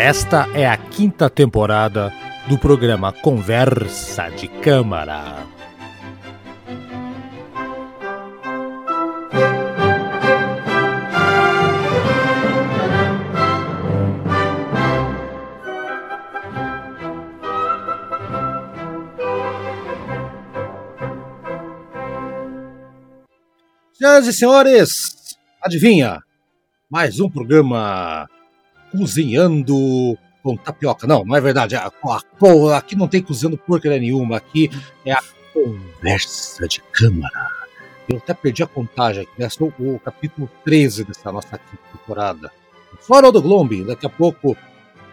Esta é a quinta temporada do programa Conversa de Câmara. Senhoras e senhores, adivinha? Mais um programa cozinhando com tapioca. Não, não é verdade. A, a, aqui não tem cozinhando porcaria nenhuma. Aqui é a conversa de câmara. Eu até perdi a contagem aqui. Esse é o, capítulo 13 dessa nossa temporada. Fora do Glombe, daqui a pouco.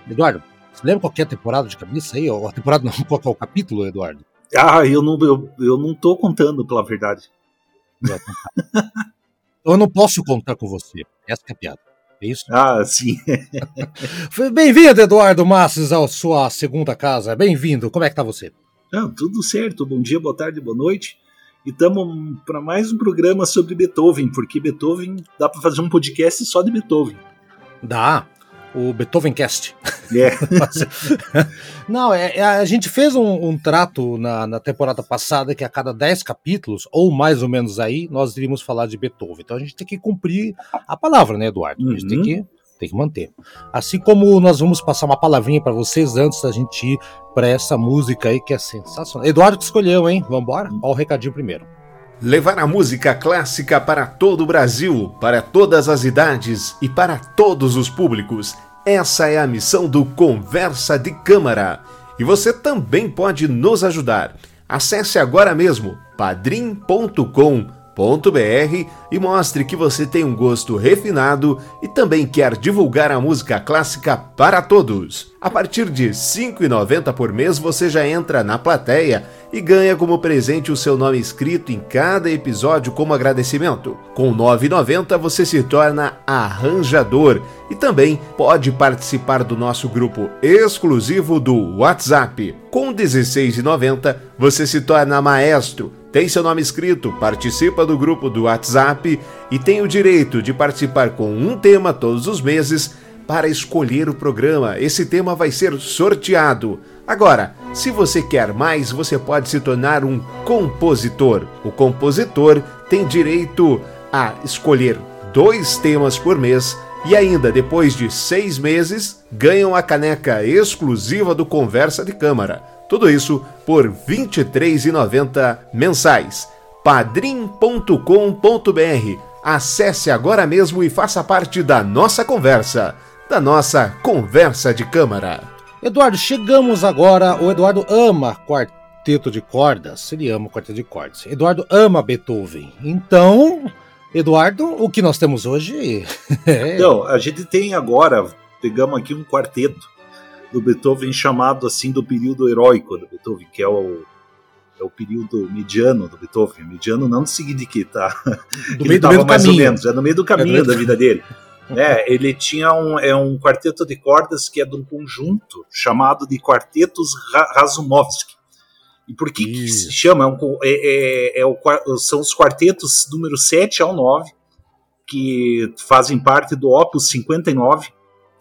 Eduardo, você lembra qual é a temporada de cabeça aí? Ou a temporada não, qual é o capítulo, Eduardo? Ah, eu não, eu, eu não tô contando, pela verdade. eu não posso contar com você. Essa é a piada. É isso? Ah, sim. Bem-vindo, Eduardo Masses, à sua segunda casa. Bem-vindo. Como é que tá você? Ah, tudo certo. Bom dia, boa tarde, boa noite. E estamos para mais um programa sobre Beethoven, porque Beethoven dá para fazer um podcast só de Beethoven. Dá o Beethoven Cast. É. Não, é, é, a gente fez um, um trato na, na, temporada passada que a cada 10 capítulos, ou mais ou menos aí, nós iríamos falar de Beethoven. Então a gente tem que cumprir a palavra, né, Eduardo? A gente tem, uhum. que, tem que manter. Assim como nós vamos passar uma palavrinha para vocês antes da gente ir para essa música aí que é sensacional. Eduardo que escolheu, hein? Vambora? Olha o recadinho primeiro. Levar a música clássica para todo o Brasil, para todas as idades e para todos os públicos. Essa é a missão do Conversa de Câmara. E você também pode nos ajudar. Acesse agora mesmo padrim.com.br e mostre que você tem um gosto refinado e também quer divulgar a música clássica para todos. A partir de R$ 5,90 por mês você já entra na plateia e ganha como presente o seu nome escrito em cada episódio como agradecimento. Com R$ 9,90 você se torna arranjador e também pode participar do nosso grupo exclusivo do WhatsApp. Com R$ 16,90 você se torna maestro tem seu nome escrito, participa do grupo do WhatsApp e tem o direito de participar com um tema todos os meses para escolher o programa. Esse tema vai ser sorteado. Agora, se você quer mais, você pode se tornar um compositor. O compositor tem direito a escolher dois temas por mês e ainda, depois de seis meses, ganham a caneca exclusiva do Conversa de Câmara. Tudo isso por R$ 23,90 mensais. padrim.com.br. Acesse agora mesmo e faça parte da nossa conversa, da nossa conversa de câmara. Eduardo, chegamos agora. O Eduardo ama quarteto de cordas. Ele ama quarteto de cordas. Eduardo ama Beethoven. Então, Eduardo, o que nós temos hoje? é... Então, a gente tem agora, pegamos aqui um quarteto do Beethoven chamado assim do período heróico do Beethoven, que é o, é o período mediano do Beethoven. Mediano não significa que tá. Do meio, do meio mais caminho. ou menos, é no meio do caminho é da vida dele. É, ele tinha um, é um quarteto de cordas que é de um conjunto chamado de Quartetos Razumovsky. E por que, que se chama? É um, é, é, é o, são os quartetos número 7 ao 9, que fazem parte do Opus 59,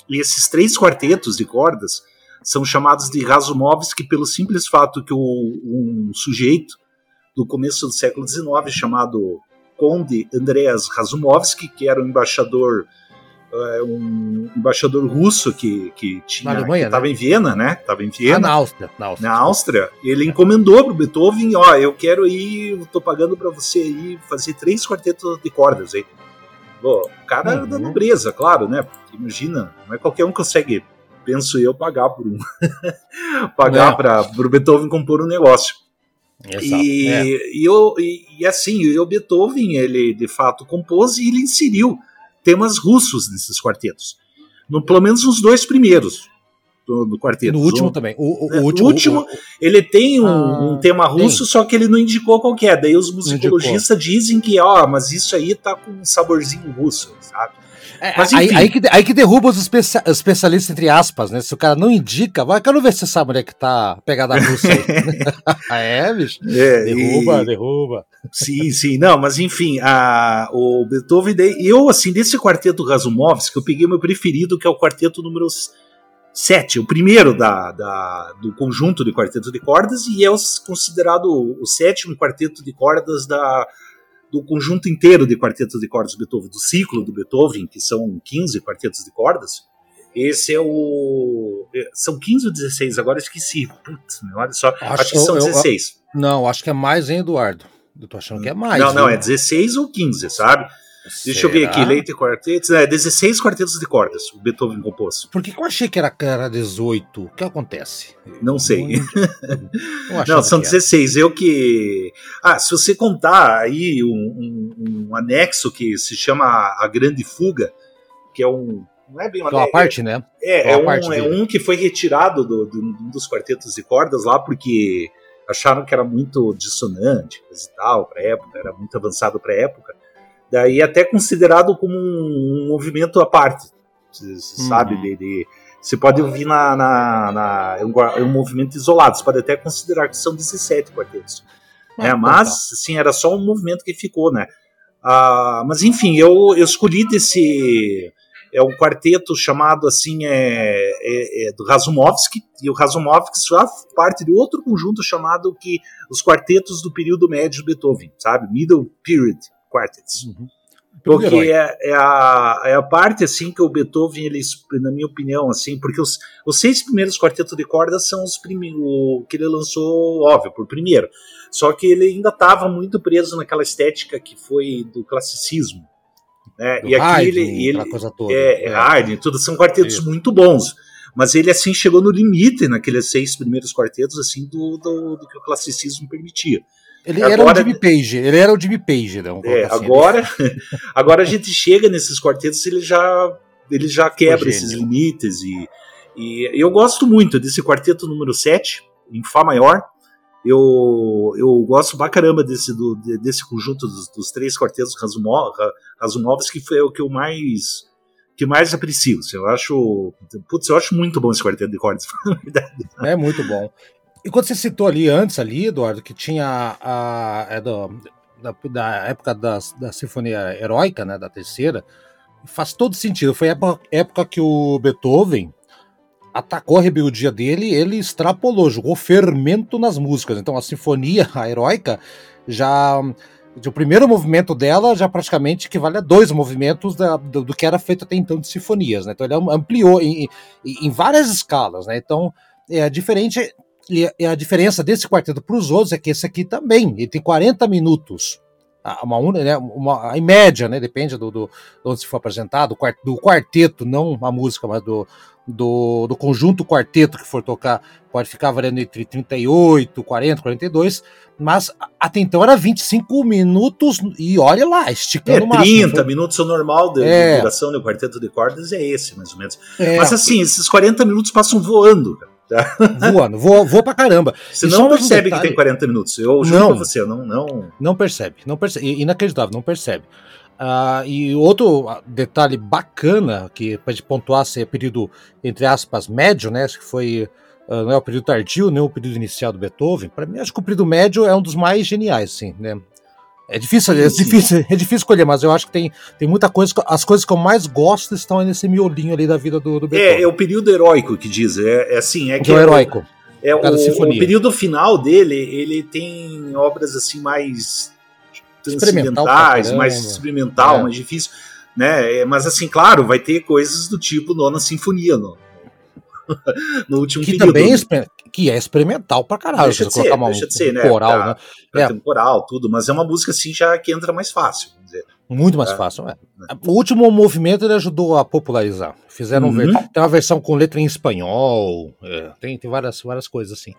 e esses três quartetos de cordas são chamados de Razumovsky pelo simples fato que o, um sujeito do começo do século XIX chamado Conde Andreas Razumovsky, que era um embaixador é, um embaixador russo que, que tinha estava né? em Viena, né? Estava em Viena. Ah, na Áustria, na Áustria. Na Áustria, ele encomendou para o Beethoven, ó, eu quero ir, estou pagando para você aí fazer três quartetos de cordas aí. Pô, o cara uhum. da nobreza, claro, né? Porque imagina, não é qualquer um que consegue, penso eu, pagar por um. pagar é. para o Beethoven compor um negócio. Exato. E, é. e, eu, e, e assim, o Beethoven, ele de fato compôs e ele inseriu temas russos nesses quartetos. No, pelo menos os dois primeiros do, do quarteto. No último também. O, o, é, o último, último o, ele tem um, ah, um tema russo, tem. só que ele não indicou qual é. Daí os musicologistas dizem que, ó, mas isso aí tá com um saborzinho russo, sabe? É, mas, aí, aí, que, aí que derruba os especia especialistas, entre aspas, né? Se o cara não indica, vai, quero ver se você sabe onde é que tá a pegada russa aí. é, bicho? É, derruba, e... derruba. Sim, sim. Não, mas enfim, a, o Beethoven, eu, assim, desse quarteto Razumovsky, eu peguei meu preferido, que é o quarteto número sete, o primeiro da, da, do conjunto de quarteto de cordas e é considerado o sétimo quarteto de cordas da, do conjunto inteiro de quartetos de cordas do Beethoven, do ciclo do Beethoven, que são 15 quartetos de cordas. Esse é o. É, são 15 ou 16, agora esqueci. Putz, olha só. Acho, acho que são eu, 16. Eu, não, acho que é mais, hein, Eduardo? Eu tô achando que é mais. Não, não, é 16 ou 15, sabe? Deixa Será? eu ver aqui, Leite Quartetos. É, 16 quartetos de cordas o Beethoven compôs. Por que, que eu achei que era, era 18? O que acontece? Não sei. Não, não são 16. Eu que. Ah, se você contar aí um, um, um, anexo que se chama A Grande Fuga, que é um. Não é bem uma, é uma parte, né? É, é, um, é um que foi retirado do, do, um dos quartetos de cordas lá, porque acharam que era muito dissonante e tal, para época, era muito avançado para época. Daí até considerado como um, movimento à parte, você sabe? Uhum. De, de, você pode ouvir na, na, na é, um, é, um, movimento isolado, você pode até considerar que são 17 quartetos. Ah, né? Mas, assim, era só um movimento que ficou, né? Ah, mas, enfim, eu, eu escolhi desse... É um quarteto chamado, assim, é, é, é do Razumovsky, e o Razumovsky só parte de outro conjunto chamado que os quartetos do período médio de Beethoven, sabe? Middle Period quartets. Uhum. Porque é, é, a, é a parte assim que o Beethoven, ele, na minha opinião, assim, porque os, os seis primeiros quartetos de cordas são os primeiros que ele lançou, óbvio, por primeiro. Só que ele ainda estava muito preso naquela estética que foi do classicismo. Né? Do e aqui Haydn, ele, ele coisa toda. É, é. Haydn, tudo são quartetos Isso. muito bons. Mas ele assim chegou no limite naqueles seis primeiros quartetos assim do, do, do que o classicismo permitia. Ele agora, era o Jimmy Page, ele era o Jimmy Page, né? É, assim. agora, agora a gente chega nesses quartetos, ele já, ele já quebra esses limites e, e eu gosto muito desse quarteto número 7, em Fá maior. Eu, eu gosto pra caramba desse, do, desse conjunto dos, dos três quartetos Razumovs, que foi o que eu mais que mais aprecio. Eu acho, putz, eu acho muito bom esse quarteto de cordas, na verdade. É muito bom. E quando você citou ali antes, ali, Eduardo, que tinha a. É do, da, da, época da, Sinfonia Heróica, né? Da terceira, faz todo sentido. Foi a época, época que o Beethoven atacou a rebeldia dele, ele extrapolou, jogou fermento nas músicas. Então a sinfonia, a heróica, já o primeiro movimento dela já praticamente equivale a dois movimentos da, do, do, que era feito até então de sinfonias, né? Então ele ampliou em, em várias escalas, né? Então é diferente e a diferença desse quarteto para os outros é que esse aqui também, ele tem 40 minutos. Uma, né, uma, em média, né, depende do, do, de onde se for apresentado, do quarteto, não a música, mas do, do, do conjunto quarteto que for tocar, pode ficar variando entre 38, 40, 42, mas até então era 25 minutos e olha lá, esticando é, 30 máximo, minutos o normal de, é. de duração do quarteto de cordas é esse, mais ou menos. É. Mas assim, esses 40 minutos passam voando, cara. Tá? Voando, voa, voa pra caramba. Você não percebe um que tem 40 minutos. Eu juro não, pra você, não, não. Não percebe, não percebe. Inacreditável, não percebe. Uh, e outro detalhe bacana que pode pontuar ser período, entre aspas, médio, né? Que foi. Uh, não é o período tardio, nem o período inicial do Beethoven. Para mim, acho que o período médio é um dos mais geniais, sim, né? É difícil, é difícil, é difícil escolher, mas eu acho que tem, tem muita coisa. As coisas que eu mais gosto estão nesse miolinho ali da vida do, do Beethoven. É, é o período heróico que diz. É, é assim, é que. É o heróico. É, o, o, período final dele, ele tem obras assim mais transcendentais, mais experimental, é. mais difícil. Né? É, mas assim, claro, vai ter coisas do tipo Nona Sinfonia no, no último que período. Também é, que é experimental pra caralho. Deixa de ser, uma, deixa de ser, né? coral, pra, né? Pra é. coral, tudo, mas é uma música assim já que entra mais fácil, vamos dizer. Muito mais é. fácil, é. O último movimento ele ajudou a popularizar. Fizeram uhum. tem uma versão com letra em espanhol, é, tem, tem várias, várias coisas assim.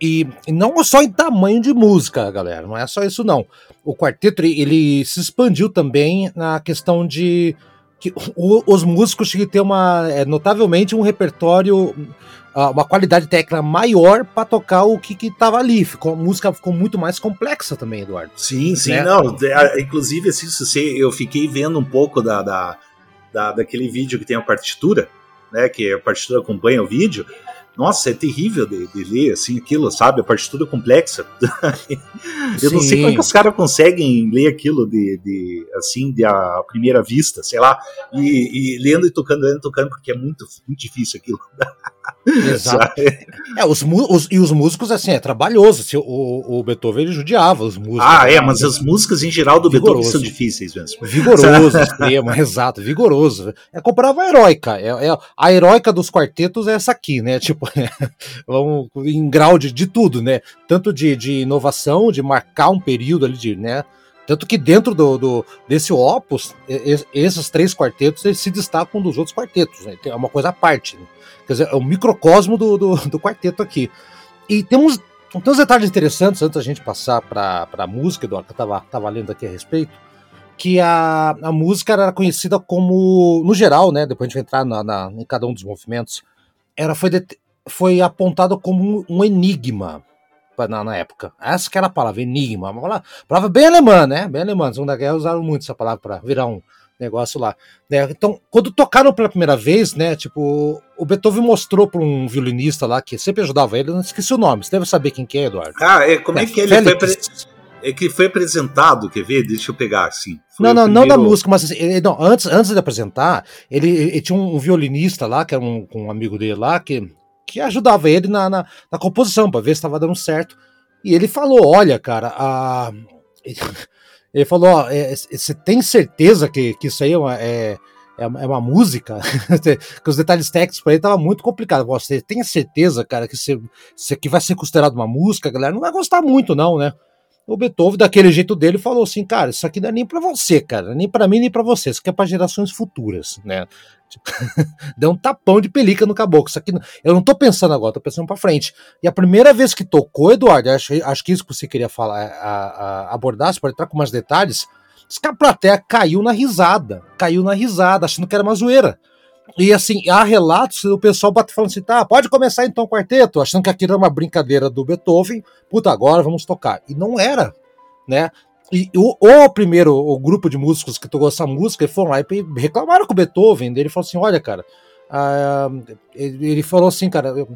E, e não só em tamanho de música, galera, não é só isso não. O quarteto ele se expandiu também na questão de que o, os músicos tinham que ter uma é, notavelmente um repertório uma qualidade técnica maior para tocar o que estava ali. Ficou, a música ficou muito mais complexa também, Eduardo. Sim, sim, né? não. É, inclusive, assim, eu fiquei vendo um pouco da, da, da, daquele vídeo que tem a partitura, né? Que a partitura acompanha o vídeo. Nossa, é terrível de, de, ler, assim, aquilo, sabe? A partitura complexa. eu Sim. não sei como é que os caras conseguem ler aquilo de, de, assim, de a primeira vista, sei lá, e, e lendo e tocando, lendo e tocando, porque é muito, muito difícil aquilo. Exato. é, os, os, e os músicos, assim, é trabalhoso. Se, o, o Beethoven ele judiava os músicos. Ah, é, mas as músicas em geral do vigoroso. Beethoven são difíceis mesmo. Vigoroso, extremo, exato, vigoroso. É comparava a heróica. É, é, a heróica dos quartetos é essa aqui, né? Tipo, é, vamos, em grau de, de tudo, né? Tanto de, de inovação, de marcar um período ali de, né? Tanto que dentro do, do, desse opus, esses três quartetos eles se destacam dos outros quartetos. Né? É uma coisa à parte. Né? Quer dizer, é o microcosmo do, do, do quarteto aqui. E temos, tem uns detalhes interessantes antes da gente passar para a música, Eduardo, que eu estava tava lendo aqui a respeito, que a, a música era conhecida como, no geral, né, depois a gente vai entrar na, na em cada um dos movimentos, era, foi, de, foi apontado como um enigma na, na, época. Essa que era a palavra, enigma. Uma palavra bem alemã, né? Bem alemã. Na Segunda Guerra usaram muito essa palavra para virar um, negócio lá. Né? Então, quando tocaram pela primeira vez, né? Tipo, o Beethoven mostrou para um violinista lá que sempre ajudava ele, não esqueci o nome. Você deve saber quem que é, Eduardo. Ah, é, como é, é que ele foi, pre... é que foi apresentado, quer ver? Deixa eu pegar assim. não, não, primeiro... não da música, mas assim, não, antes, antes de apresentar, ele, ele tinha um, violinista lá, que era um, um, amigo dele lá, que, que ajudava ele na, na, na composição, para ver se estava dando certo. E ele falou: olha, cara, a. Ele falou: ó, é, você tem certeza que, que isso aí é uma, é, é, é uma música? que os detalhes técnicos para ele tava muito complicado. Você tem certeza, cara, que isso aqui vai ser considerado uma música? A galera não vai gostar muito, não, né? O Beethoven, daquele jeito dele, falou assim: cara, isso aqui não é nem para você, cara, nem para mim, nem para você, isso aqui é para gerações futuras, né? Deu um tapão de pelica no caboclo. Isso aqui, eu não tô pensando agora, tô pensando para frente. E a primeira vez que tocou, Eduardo, acho, acho que isso que você queria falar, a, a, abordar, você pode entrar com mais detalhes. Diz que caiu na risada, caiu na risada, achando que era uma zoeira. E assim, há relatos do pessoal bate falando assim: tá, pode começar então o quarteto, achando que aquilo era uma brincadeira do Beethoven, puta, agora vamos tocar. E não era, né? E o, o primeiro o grupo de músicos que tocou essa música foram lá e reclamaram com o Beethoven. Ele falou assim: olha, cara, ah, ele falou assim, cara, eu,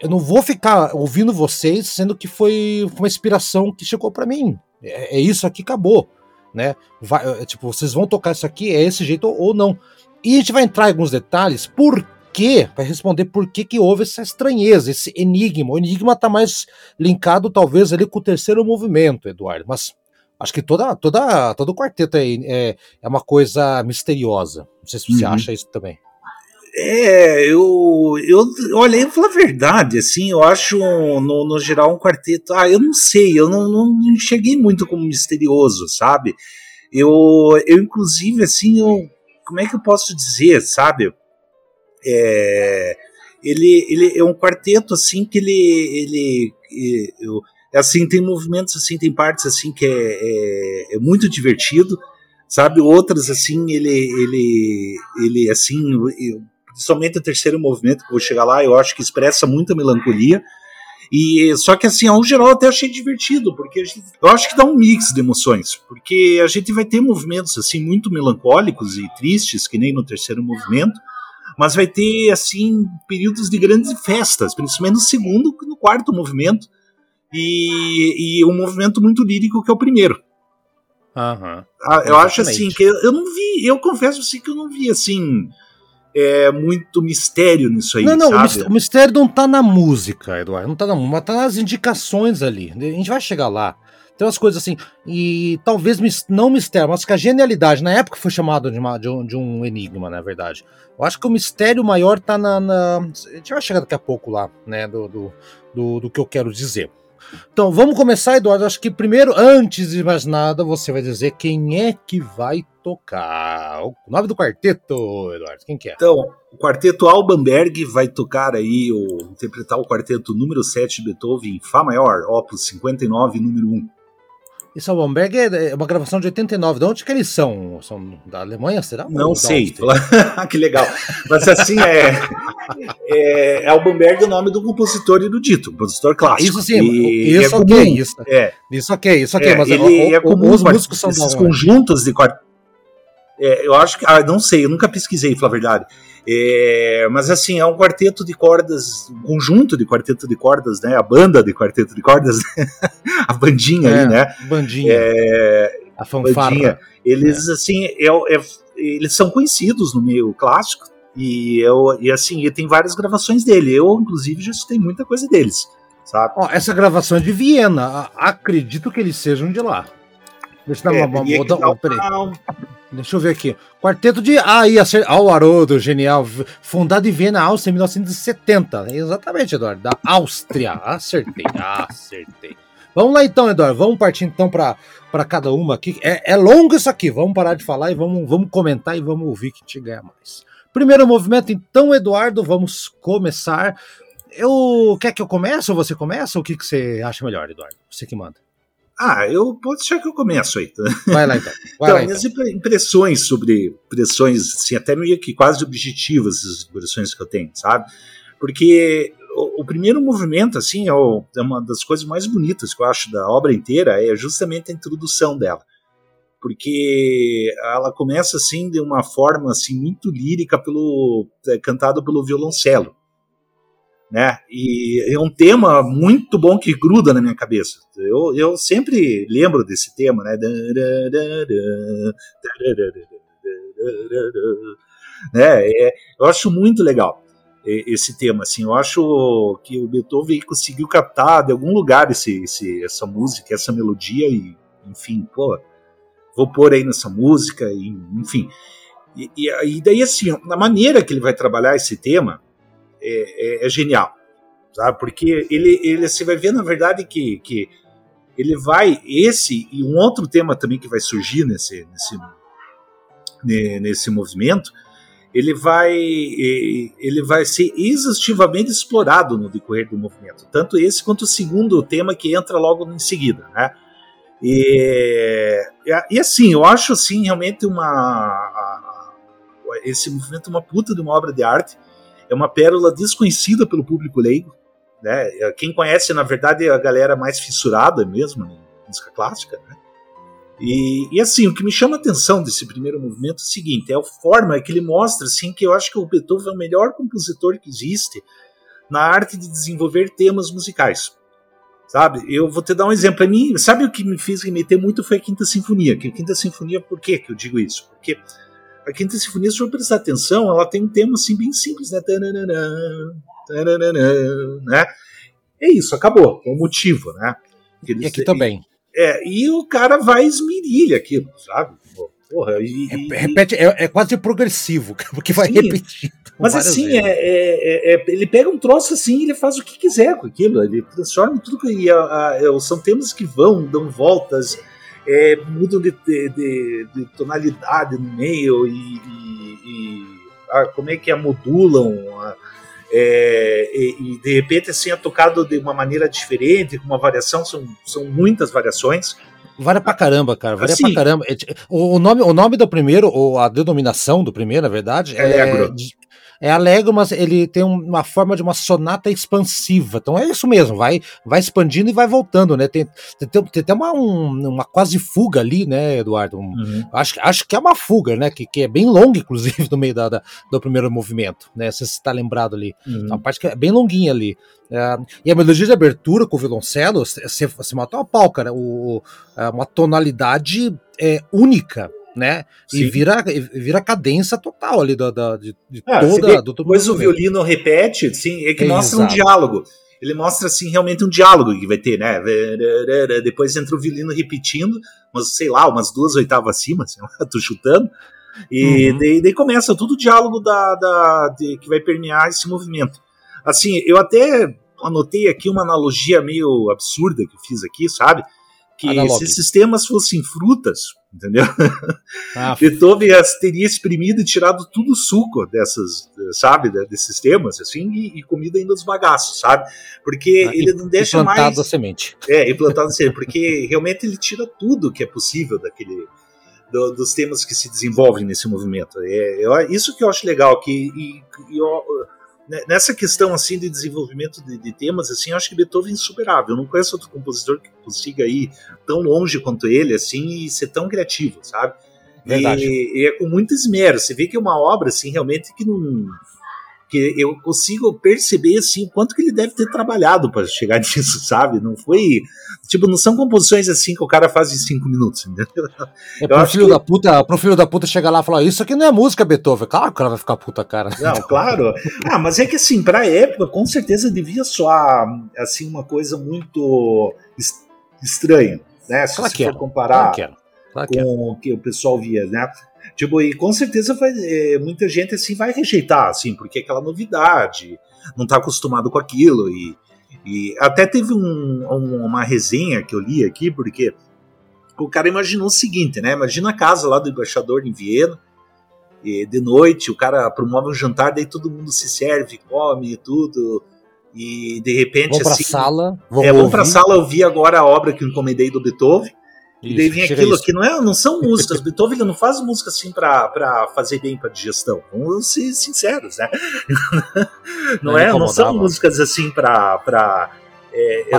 eu, não vou ficar ouvindo vocês, sendo que foi uma inspiração que chegou para mim. É, é, isso aqui, acabou. Né? Vai, é, tipo, vocês vão tocar isso aqui, é esse jeito ou não. E a gente vai entrar em alguns detalhes, por quê? Vai responder por que, que houve essa estranheza, esse enigma. O enigma está mais linkado, talvez, ali com o terceiro movimento, Eduardo. Mas acho que toda, toda, todo o quarteto é, é, é uma coisa misteriosa. Não sei se você uhum. acha isso também. É, eu, eu olha, eu vou falar a verdade, assim, eu acho no, no geral um quarteto, ah, eu não sei, eu não, não, não cheguei muito como misterioso, sabe? Eu, eu inclusive, assim, eu, como é que eu posso dizer, sabe? É, ele, ele é um quarteto assim que ele, ele, eu, assim tem movimentos assim, tem partes assim que é, é, é, muito divertido, sabe? Outras assim ele, ele, ele assim, principalmente o terceiro movimento que vou chegar lá, eu acho que expressa muita melancolia. E só que assim, ao geral, até achei divertido, porque gente, eu acho que dá um mix de emoções, porque a gente vai ter movimentos assim muito melancólicos e tristes, que nem no terceiro movimento, mas vai ter assim períodos de grandes festas, principalmente no segundo e no quarto movimento, e, e um movimento muito lírico que é o primeiro. Uhum, eu acho assim que eu, eu não vi, eu confesso assim que eu não vi assim é, muito mistério nisso aí. Não, não, sabe? o mistério não tá na música, Eduardo. Não tá na música, tá nas indicações ali. A gente vai chegar lá. Tem umas coisas assim, e talvez não mistério, mas que a genialidade, na época foi chamado de, uma, de, um, de um enigma, na verdade. Eu acho que o mistério maior tá na, na, A gente vai chegar daqui a pouco lá, né, do, do, do, do que eu quero dizer. Então, vamos começar, Eduardo. Acho que primeiro, antes de mais nada, você vai dizer quem é que vai tocar. O nome do quarteto, Eduardo, quem que é? Então, o quarteto Albanberg vai tocar aí, o, interpretar o quarteto número 7 de Beethoven Fá maior, opus 59, número 1. E Salvamberg é, é uma gravação de 89. De onde que eles são? São da Alemanha, será? Não sei. que legal. Mas assim, é, é, é Albenberg o nome do compositor erudito, compositor clássico. Isso sim, e, isso é ok. Comum. Isso, é. isso ok, isso ok. É, mas ele é, comum, os músicos são esses conjuntos de quarteto. É, eu acho que. Ah, não sei, eu nunca pesquisei, falar a verdade. É, mas assim, é um quarteto de cordas, um conjunto de quarteto de cordas, né? A banda de quarteto de cordas, a bandinha é, aí, né? Bandinha. É, a fanfarra. Bandinha. Eles, é. assim, é, é, eles são conhecidos no meio clássico e, eu, e assim, e tem várias gravações dele. Eu, inclusive, já citei muita coisa deles, sabe? Ó, essa gravação é de Viena. Acredito que eles sejam de lá. Deixa eu dar uma, uma, uma, Deixa eu ver aqui. Quarteto de. Ah, ia ser. O Haroldo, genial. Fundado em Viena, Áustria, em 1970. Exatamente, Eduardo. Da Áustria. Acertei, acertei. Vamos lá então, Eduardo. Vamos partir então para cada uma aqui. É, é longo isso aqui. Vamos parar de falar e vamos, vamos comentar e vamos ouvir que te ganha mais. Primeiro movimento, então, Eduardo, vamos começar. Eu quer que eu comece ou você começa? O que, que você acha melhor, Eduardo? Você que manda. Ah, eu posso deixar que eu começo aí. Vai lá então. Vai então, lá, minhas então. impressões sobre pressões, assim, até meio que quase objetivas, as impressões que eu tenho, sabe? Porque o, o primeiro movimento, assim, é, o, é, uma das coisas mais bonitas que eu acho da obra inteira, é justamente a introdução dela. Porque ela começa, assim, de uma forma, assim, muito lírica, pelo, é, cantado pelo violoncelo né? E é um tema muito bom que gruda na minha cabeça. Eu, eu sempre lembro desse tema, né? né? É, eu acho muito legal esse tema, assim. Eu acho que o Beethoven conseguiu captar de algum lugar esse, esse, essa música, essa melodia e, enfim, pô, vou pôr aí nessa música, e, enfim. E, e, e daí, assim, a maneira que ele vai trabalhar esse tema é, é, é genial, sabe? Porque ele, ele, você vai ver, na verdade, que, que ele vai, esse e um outro tema também que vai surgir nesse, nesse, nesse movimento, ele vai, ele vai ser exaustivamente explorado no decorrer do movimento, tanto esse quanto o segundo tema que entra logo em seguida, né? E, e assim, eu acho assim realmente uma esse movimento uma puta de uma obra de arte é uma pérola desconhecida pelo público leigo. Né? Quem conhece, na verdade, é a galera mais fissurada mesmo em música clássica. Né? E, e, assim, o que me chama a atenção desse primeiro movimento é o seguinte: é a forma que ele mostra assim, que eu acho que o Beethoven é o melhor compositor que existe na arte de desenvolver temas musicais. Sabe? Eu vou te dar um exemplo. Pra mim, sabe o que me fez remeter muito foi a Quinta Sinfonia. A Quinta Sinfonia, por que eu digo isso? Porque a Quinta Sinfonia, se for prestar atenção, ela tem um tema assim bem simples, né? né? É isso, acabou. É o motivo, né? Eles, e aqui também. É, e o cara vai esmirilha aquilo, sabe? Porra, e, é, repete, é, é, quase progressivo, porque vai sim, repetindo. Mas assim, é, é, é, ele pega um troço assim e ele faz o que quiser com aquilo. Ele transforma tudo que. A, a, são temas que vão, dão voltas é, mudam de, de, de, de, tonalidade no meio e, e, e ah, como é que a modulam a, é, e, e, de repente assim é tocado de uma maneira diferente com uma variação são, são muitas variações Varia pra caramba, cara. Varia assim, pra caramba. É, o nome, o nome do primeiro, ou a denominação do primeiro, na verdade, é, é é alegre, mas ele tem uma forma de uma sonata expansiva. Então é isso mesmo, vai, vai expandindo e vai voltando, né? Tem, tem, tem até uma, um, uma quase fuga ali, né, Eduardo? Um, uhum. acho, acho que é uma fuga, né? Que, que é bem longa, inclusive, no meio da, da do primeiro movimento, né? Se você está lembrado ali. Uhum. Uma parte que é bem longuinha ali. É, e a melodia de abertura com o violoncelo, você, você matou a pau, cara. O, é uma tonalidade é, única né? Sim. E vira, vira cadência total ali da, da de, de ah, toda. Do, depois o violino repete, sim, é que mostra um diálogo. Ele mostra assim realmente um diálogo que vai ter, né? Depois entra o violino repetindo, mas sei lá, umas duas oitavas acima, assim, tô chutando. E uhum. daí, daí, começa todo o diálogo da, da de, que vai permear esse movimento. Assim, eu até anotei aqui uma analogia meio absurda que eu fiz aqui, sabe? Que se esses sistemas fossem frutas, entendeu? Ah, Beethoven teria exprimido e tirado tudo o suco dessas, sabe, desses temas, assim, e, e comido ainda os bagaços, sabe? Porque ah, ele não deixa mais... Implantado a semente. É, implantado a semente, porque realmente ele tira tudo que é possível daquele... Do, dos temas que se desenvolvem nesse movimento. É, é, isso que eu acho legal, que e, e, eu, nessa questão assim de desenvolvimento de, de, temas assim eu acho que Beethoven é insuperável eu não conheço outro compositor que consiga ir tão longe quanto ele assim e ser tão criativo sabe Verdade. E, e, é com muito esmero. Você vê que é uma obra, assim, realmente que não. Que eu consigo perceber, assim, o quanto que ele deve ter trabalhado para chegar nisso, sabe? Não foi. Tipo, não são composições assim que o cara faz em cinco minutos, entendeu? É pro filho, que... da puta, pro filho da puta chegar lá e falar: Isso aqui não é música, Beethoven. Claro que o cara vai ficar puta, cara. Não, claro. Ah, mas é que, assim, pra época, com certeza devia soar, assim, uma coisa muito estranha, né? Se claro você for comparar. Claro claro com o que o pessoal via, né? Tipo, e com certeza vai, é, muita gente assim vai rejeitar, assim, porque é aquela novidade, não está acostumado com aquilo. E, e até teve um, um, uma resenha que eu li aqui, porque o cara imaginou o seguinte, né? Imagina a casa lá do embaixador em Viena, e de noite o cara promove um jantar, daí todo mundo se serve, come tudo. E de repente vou pra assim. Sala, vou é, vamos pra sala, eu vi agora a obra que eu encomendei do Beethoven. Isso, e daí vem aquilo que não, é, não são músicas. Beethoven não faz música assim para fazer bem para digestão. Vamos ser sinceros, né? não, não é, não são músicas assim para é,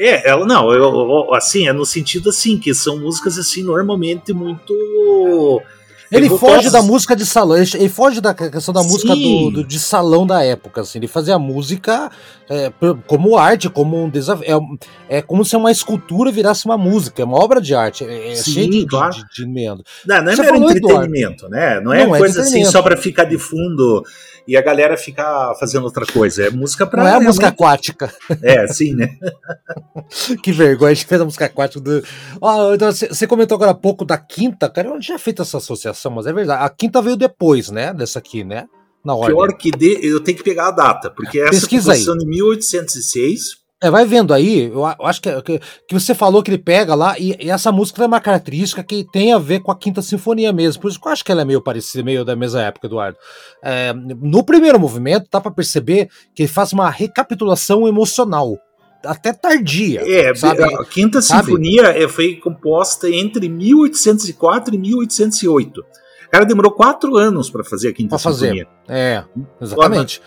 é, ela não, eu, eu, assim, é no sentido assim que são músicas assim normalmente muito ele foge da música de salão, ele foge da questão da Sim. música do, do, de salão da época, assim. Ele fazia música é, como arte, como um desafio. É, é, como se uma escultura virasse uma música, é uma obra de arte. É, é Sim, cheio de, claro. de, de, de, Não, não é mero entretenimento, Eduardo. né? Não é não, é coisa assim só para ficar de fundo e a galera fica fazendo outra coisa. É música pra. Não é a música aquática. É, sim, né? que vergonha, a gente fez a música aquática do. Oh, então, você comentou agora há pouco da quinta, cara, eu já feito essa associação, mas é verdade. A quinta veio depois, né? Dessa aqui, né? Na ordem. Pior que eu tenho que pegar a data, porque essa Pesquisa composição de 1806 é, vai vendo aí, eu acho que, que, que, você falou que ele pega lá, e, e, essa música é uma característica que tem a ver com a Quinta Sinfonia mesmo, por isso que eu acho que ela é meio parecida, meio da mesma época, Eduardo. É, no primeiro movimento, dá para perceber que ele faz uma recapitulação emocional, até tardia. É, sabe? a Quinta sabe? Sinfonia é, foi composta entre 1804 e 1808. O cara demorou quatro anos para fazer a Quinta pra Sinfonia. Fazer. É, exatamente.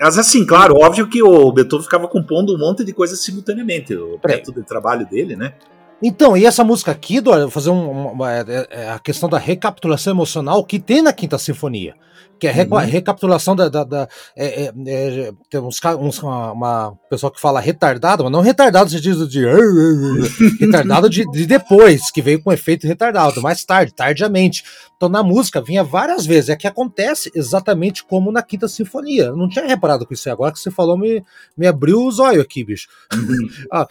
Mas assim, claro, óbvio que o Beethoven ficava compondo um monte de coisas simultaneamente, o método de trabalho dele, né? Então, e essa música aqui, Dora, vou fazer um, uma, é, é a questão da recapitulação emocional que tem na Quinta Sinfonia que é a uhum. recapitulação da. da, da é, é, é, tem uns, uns uma, uma, pessoa que fala retardado, mas não retardado no sentido de. retardado de, de, depois, que veio com efeito retardado, mais tarde, tardiamente. Então na música vinha várias vezes. É que acontece exatamente como na Quinta Sinfonia. Eu não tinha reparado com isso aí. Agora que você falou, me, me abriu os olhos aqui, bicho. Uhum. ah,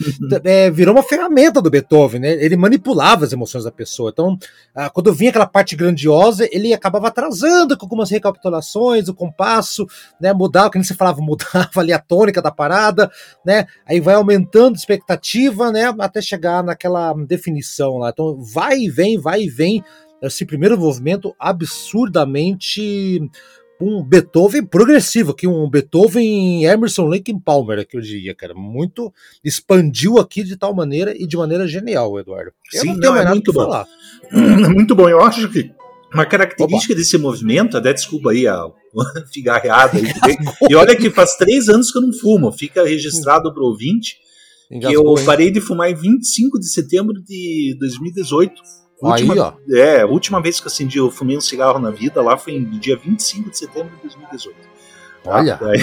é, virou uma ferramenta do Beethoven, né? Ele manipulava as emoções da pessoa. Então, ah, quando vinha aquela parte grandiosa, ele acabava atrasando com algumas recapitulações, o compasso, né? Mudava, que nem você falava, mudava ali a tônica da parada, né? Aí vai aumentando a expectativa, né? Até chegar naquela definição lá. Então, vai e vem, vai e vem esse primeiro movimento absurdamente um Beethoven progressivo, aqui um Beethoven Emerson Lake Palmer, aqui eu diria, cara, muito expandiu aqui de tal maneira e de maneira genial, Eduardo. Eu Sim, não tenho não, é muito bom. Falar. Muito bom, eu acho que uma característica Opa. desse movimento, até desculpa aí a figarreada aí, e olha que faz três anos que eu não fumo, fica registrado para o ouvinte, que eu parei de fumar em 25 de setembro de 2018 Última, Aí, ó. É, a última vez que eu acendi, eu fumei um cigarro na vida lá foi no dia 25 de setembro de 2018. Tá? Olha, aí.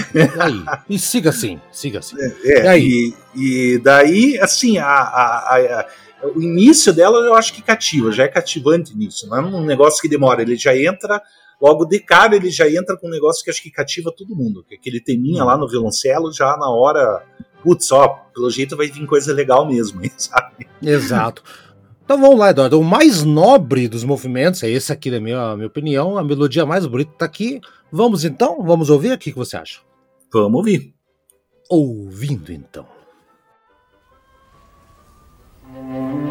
e siga assim, siga assim. É, é e, e, daí, assim, a, a, a, o início dela eu acho que cativa, já é cativante nisso, não é um negócio que demora, ele já entra, logo de cara ele já entra com um negócio que acho que cativa todo mundo, que aquele teminha lá no violoncelo já na hora, putz, ó, pelo jeito vai vir coisa legal mesmo, sabe? Exato. Então vamos lá, Eduardo. O mais nobre dos movimentos, é esse aqui, na minha, minha opinião, a melodia mais bonita está aqui. Vamos então? Vamos ouvir? O que, que você acha? Vamos ouvir. Ouvindo então. Mm-hmm.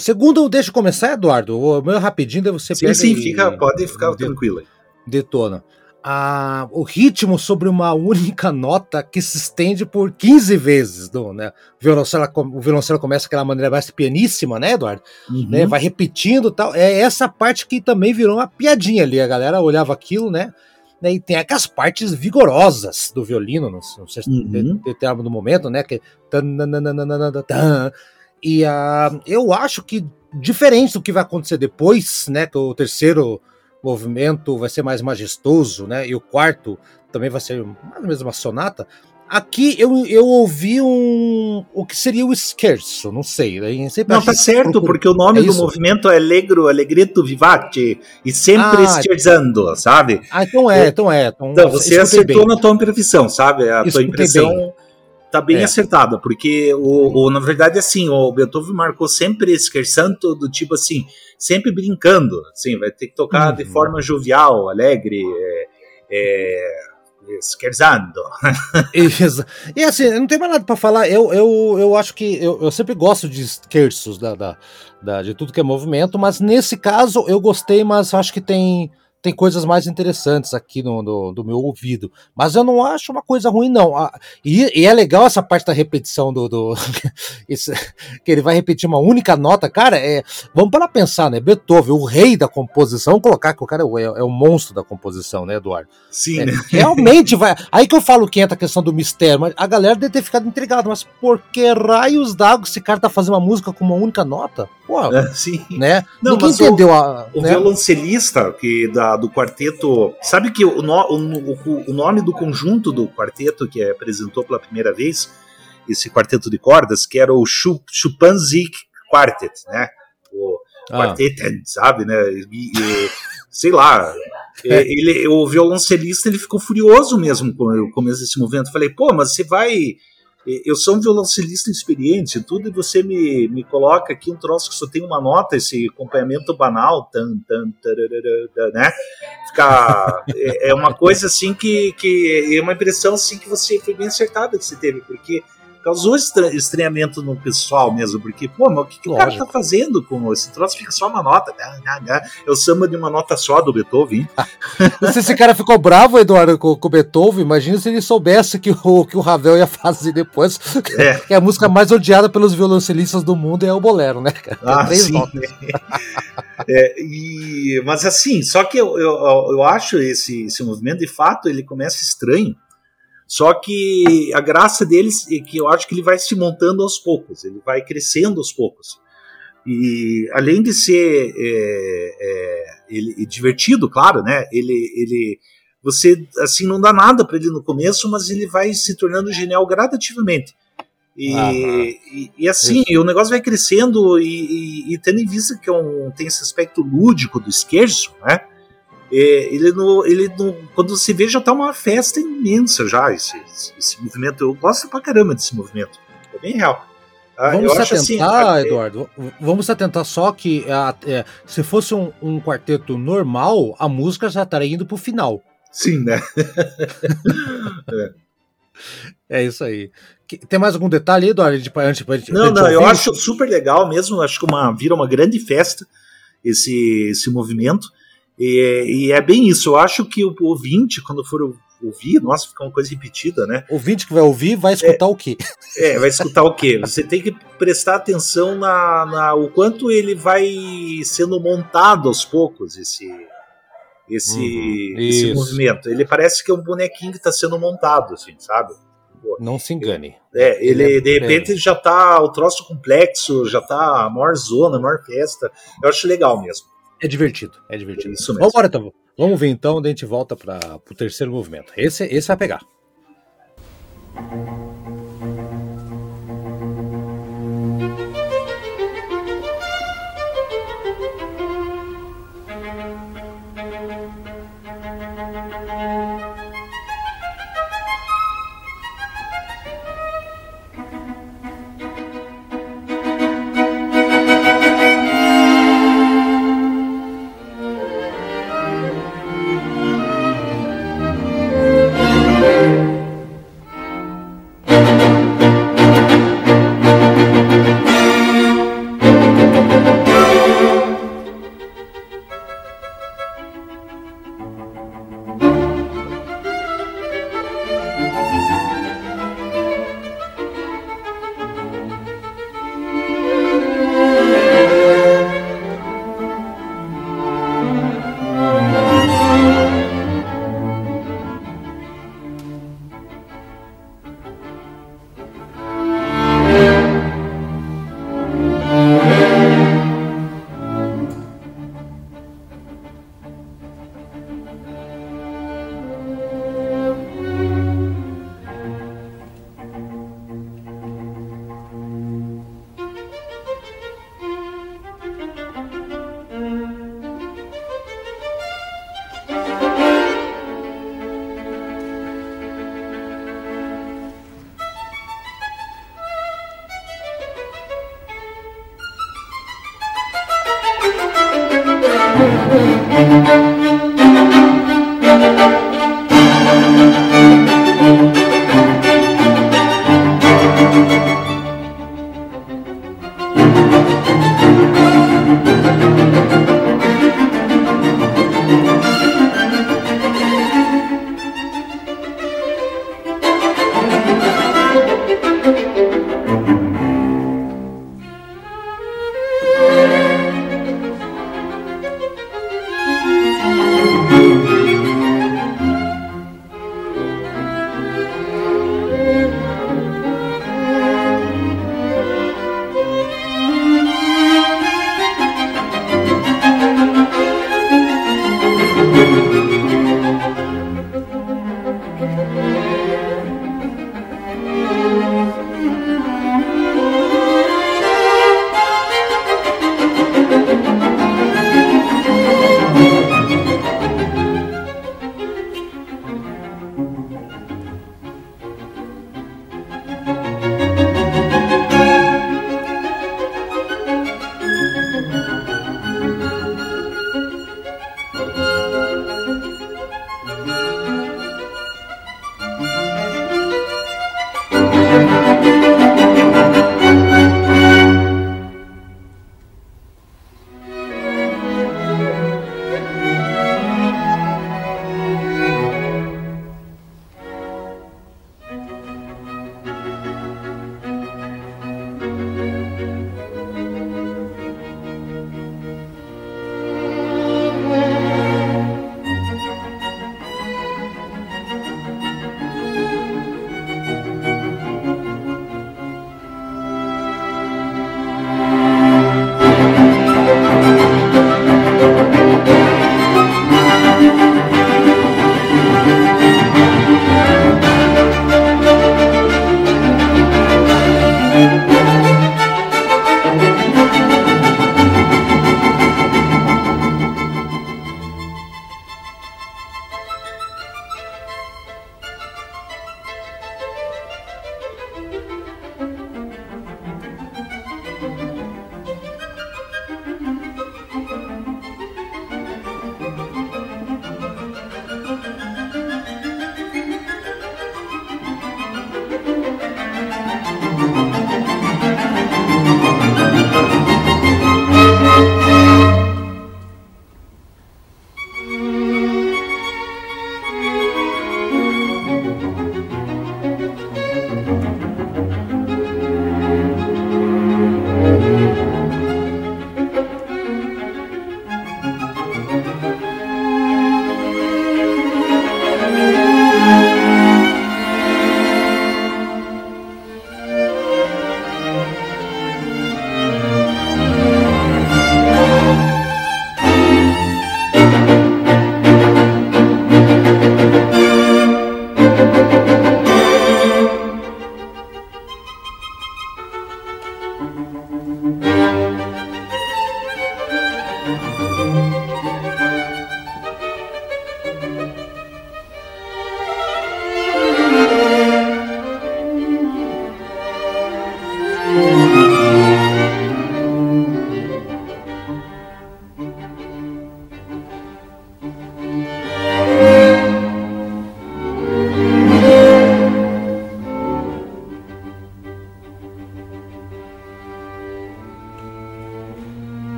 O segundo, deixa eu começar, Eduardo. O meu rapidinho, daí você sim, pega Sim, fica, pode ficar tranquilo. Detona. Ah, o ritmo sobre uma única nota que se estende por 15 vezes. Do, né? o, violoncelo, o violoncelo começa daquela maneira mais pianíssima, né, Eduardo? Uhum. Né? Vai repetindo tal. É essa parte que também virou uma piadinha ali. A galera olhava aquilo, né? né e tem aquelas partes vigorosas do violino, não, sei se uhum. determinado momento, né? Que e uh, eu acho que, diferente do que vai acontecer depois, né? Que o terceiro movimento vai ser mais majestoso, né? E o quarto também vai ser mais ou menos uma sonata. Aqui eu, eu ouvi um. o que seria o scherzo, não sei. Não, tá certo, porque o nome é do movimento é Allegro, Allegretto Vivace, e sempre ah, scherzando, sabe? Ah, então é, então é. Então, então você acertou bem. na tua impressão, sabe? A tua impressão. Bem tá bem é. acertada, porque o, o, na verdade assim, o Beethoven marcou sempre esse do tipo assim, sempre brincando, assim, vai ter que tocar uhum. de forma jovial, alegre, é, é, scherzando. E assim, não tem mais nada para falar. Eu, eu, eu acho que eu, eu sempre gosto de scherços da, da, da, de tudo que é movimento, mas nesse caso eu gostei, mas acho que tem tem coisas mais interessantes aqui no, no, do meu ouvido. Mas eu não acho uma coisa ruim, não. E, e, é legal essa parte da repetição do. do esse, que ele vai repetir uma única nota. Cara, é, vamos para pensar, né? Beethoven, o rei da composição, vamos colocar que o cara é, é o monstro da composição, né, Eduardo? Sim, é, né? Realmente vai. Aí que eu falo que entra a questão do mistério, mas a galera deve ter ficado intrigada. Mas por que raios d'água esse cara tá fazendo uma música com uma única nota? Pô, é, sim. né? Não, Ninguém entendeu o, a. o né? violoncelista que da, do quarteto. Sabe que o, no, o, o nome do conjunto do quarteto que apresentou pela primeira vez esse quarteto de cordas, que era o Chupanzik Quartet, né? O ah. quarteto, sabe, né? E, e, sei lá. Ele, o violoncelista ele ficou furioso mesmo com o começo desse movimento. Falei, pô, mas você vai eu sou um violoncelista experiente tudo, e você me, me coloca aqui um troço que só tem uma nota, esse acompanhamento banal, tan, tan, né? Fica, é, é uma coisa assim que, que é uma impressão assim que você foi bem acertada que você teve, porque causou estranhamento no pessoal mesmo, porque, pô, mas o que, que o cara tá fazendo com esse troço? Fica só uma nota, né? é o samba de uma nota só do Beethoven. se esse cara ficou bravo, Eduardo, com, o Beethoven, imagina se ele soubesse que o, que o Ravel ia fazer depois, é. que a música mais odiada pelos violoncelistas do mundo é o Bolero, né? Ah, três sim. Notas. É, e, mas assim, só que eu, eu, eu acho esse, esse movimento, de fato, ele começa estranho, só que a graça deles é que eu acho que ele vai se montando aos poucos, ele vai crescendo aos poucos. E além de ser é, é, ele, divertido, claro, né? Ele, ele, você assim não dá nada para ele no começo, mas ele vai se tornando genial gradativamente. E, e, e, assim, o negócio vai crescendo e, e, tendo em vista que é um, tem esse aspecto lúdico do esquerdo, né? É, ele no, ele no, quando se vê já tá uma festa imensa já esse, esse, movimento. Eu gosto pra caramba desse movimento. É bem real. Ah, vamos se atentar, assim, Eduardo. Vamos se atentar só que é, se fosse um, um, quarteto normal, a música já estaria indo pro final. Sim, né? é. é. isso aí. Tem mais algum detalhe Eduardo? De, antes, não, não, eu acho super legal mesmo. Acho que uma, vira uma grande festa esse, esse movimento. E, e, é bem isso. Eu acho que o ouvinte, quando for ouvir, nossa, fica uma coisa repetida, né? O ouvinte que vai ouvir vai escutar é, o quê? É, vai escutar o quê? Você tem que prestar atenção na, na o quanto ele vai sendo montado aos poucos esse esse, uhum, esse movimento. Ele parece que é um bonequinho que está sendo montado, assim, sabe? Pô, não se engane. É, ele, ele é, de repente é. já tá o troço complexo, já tá a maior zona, a maior festa. Eu acho legal mesmo. É divertido, é divertido. Isso mesmo. Vamos, então, vamos ver então, daí a gente volta para o terceiro movimento. Esse, esse vai pegar.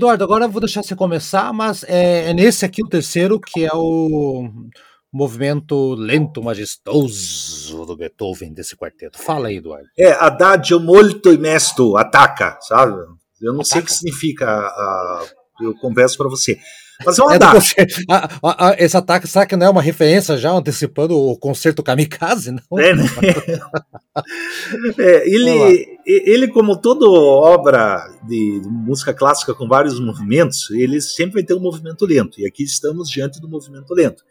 Eduardo, agora eu vou deixar você começar, mas é, é nesse aqui o terceiro, que é o movimento lento, majestoso do Beethoven, desse quarteto. Fala aí, Eduardo. É, Adagio molto mesto, ataca, sabe? Eu não ataca. sei o que significa, uh, eu converso para você. Mas é um ataque. a, a, a, esse ataque, será que não é uma referência já antecipando o concerto kamikaze? Não? É, né? é, ele, ele, como toda obra de, de, música clássica com vários movimentos, ele sempre vai ter um movimento lento. E aqui estamos diante do movimento lento.